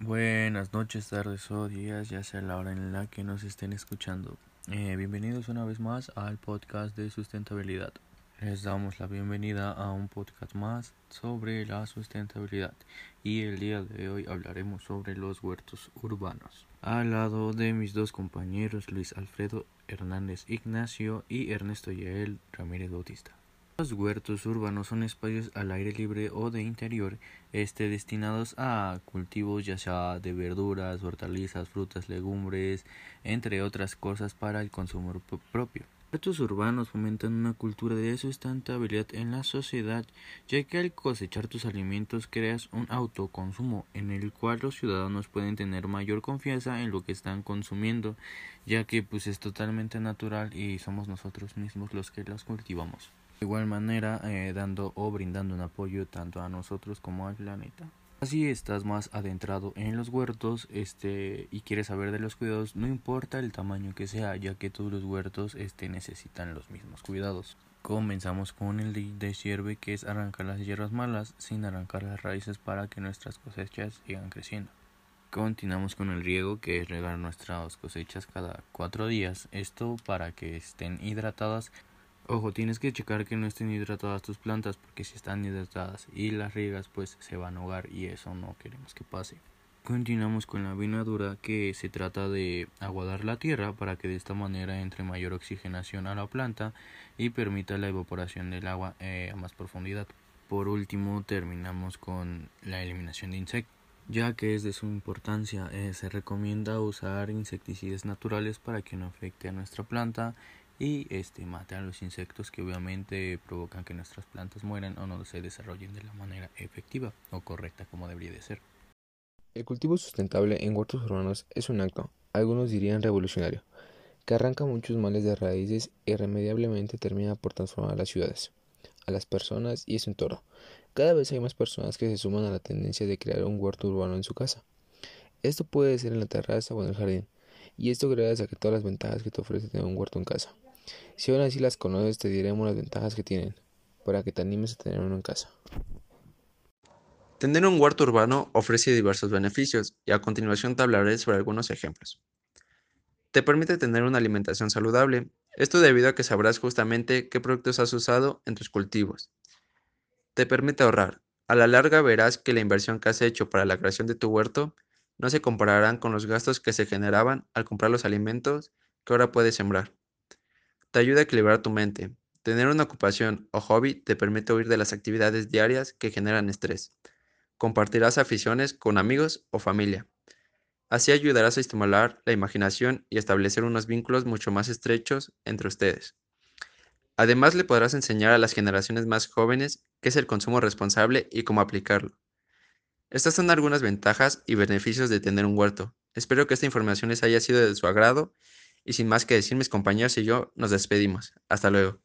Buenas noches, tardes o días, ya sea la hora en la que nos estén escuchando. Eh, bienvenidos una vez más al podcast de sustentabilidad. Les damos la bienvenida a un podcast más sobre la sustentabilidad y el día de hoy hablaremos sobre los huertos urbanos. Al lado de mis dos compañeros Luis Alfredo Hernández Ignacio y Ernesto Yael Ramírez Bautista. Los huertos urbanos son espacios al aire libre o de interior, este, destinados a cultivos ya sea de verduras, hortalizas, frutas, legumbres, entre otras cosas para el consumo propio. Huertos urbanos fomentan una cultura de sustentabilidad en la sociedad, ya que al cosechar tus alimentos creas un autoconsumo en el cual los ciudadanos pueden tener mayor confianza en lo que están consumiendo, ya que pues es totalmente natural y somos nosotros mismos los que los cultivamos. De igual manera, eh, dando o brindando un apoyo tanto a nosotros como al planeta. Así estás más adentrado en los huertos este, y quieres saber de los cuidados, no importa el tamaño que sea, ya que todos los huertos este, necesitan los mismos cuidados. Comenzamos con el de sirve que es arrancar las hierbas malas sin arrancar las raíces para que nuestras cosechas sigan creciendo. Continuamos con el riego que es regar nuestras cosechas cada cuatro días, esto para que estén hidratadas Ojo, tienes que checar que no estén hidratadas tus plantas porque si están hidratadas y las riegas pues se van a ahogar y eso no queremos que pase. Continuamos con la vinadura que se trata de aguadar la tierra para que de esta manera entre mayor oxigenación a la planta y permita la evaporación del agua eh, a más profundidad. Por último terminamos con la eliminación de insectos. Ya que es de su importancia, eh, se recomienda usar insecticidas naturales para que no afecte a nuestra planta y este mate a los insectos que obviamente provocan que nuestras plantas mueran o no se desarrollen de la manera efectiva o correcta como debería de ser. El cultivo sustentable en huertos urbanos es un acto, algunos dirían revolucionario, que arranca muchos males de raíces y irremediablemente termina por transformar las ciudades, a las personas y su entorno. Cada vez hay más personas que se suman a la tendencia de crear un huerto urbano en su casa. Esto puede ser en la terraza o en el jardín, y esto gracias a que todas las ventajas que te ofrece tener un huerto en casa. Si aún así las conoces, te diremos las ventajas que tienen, para que te animes a tener uno en casa. Tener un huerto urbano ofrece diversos beneficios y a continuación te hablaré sobre algunos ejemplos. Te permite tener una alimentación saludable, esto debido a que sabrás justamente qué productos has usado en tus cultivos. Te permite ahorrar, a la larga verás que la inversión que has hecho para la creación de tu huerto no se compararán con los gastos que se generaban al comprar los alimentos que ahora puedes sembrar. Te ayuda a equilibrar tu mente. Tener una ocupación o hobby te permite huir de las actividades diarias que generan estrés. Compartirás aficiones con amigos o familia. Así ayudarás a estimular la imaginación y establecer unos vínculos mucho más estrechos entre ustedes. Además, le podrás enseñar a las generaciones más jóvenes qué es el consumo responsable y cómo aplicarlo. Estas son algunas ventajas y beneficios de tener un huerto. Espero que esta información les haya sido de su agrado y sin más que decir, mis compañeros y yo nos despedimos. Hasta luego.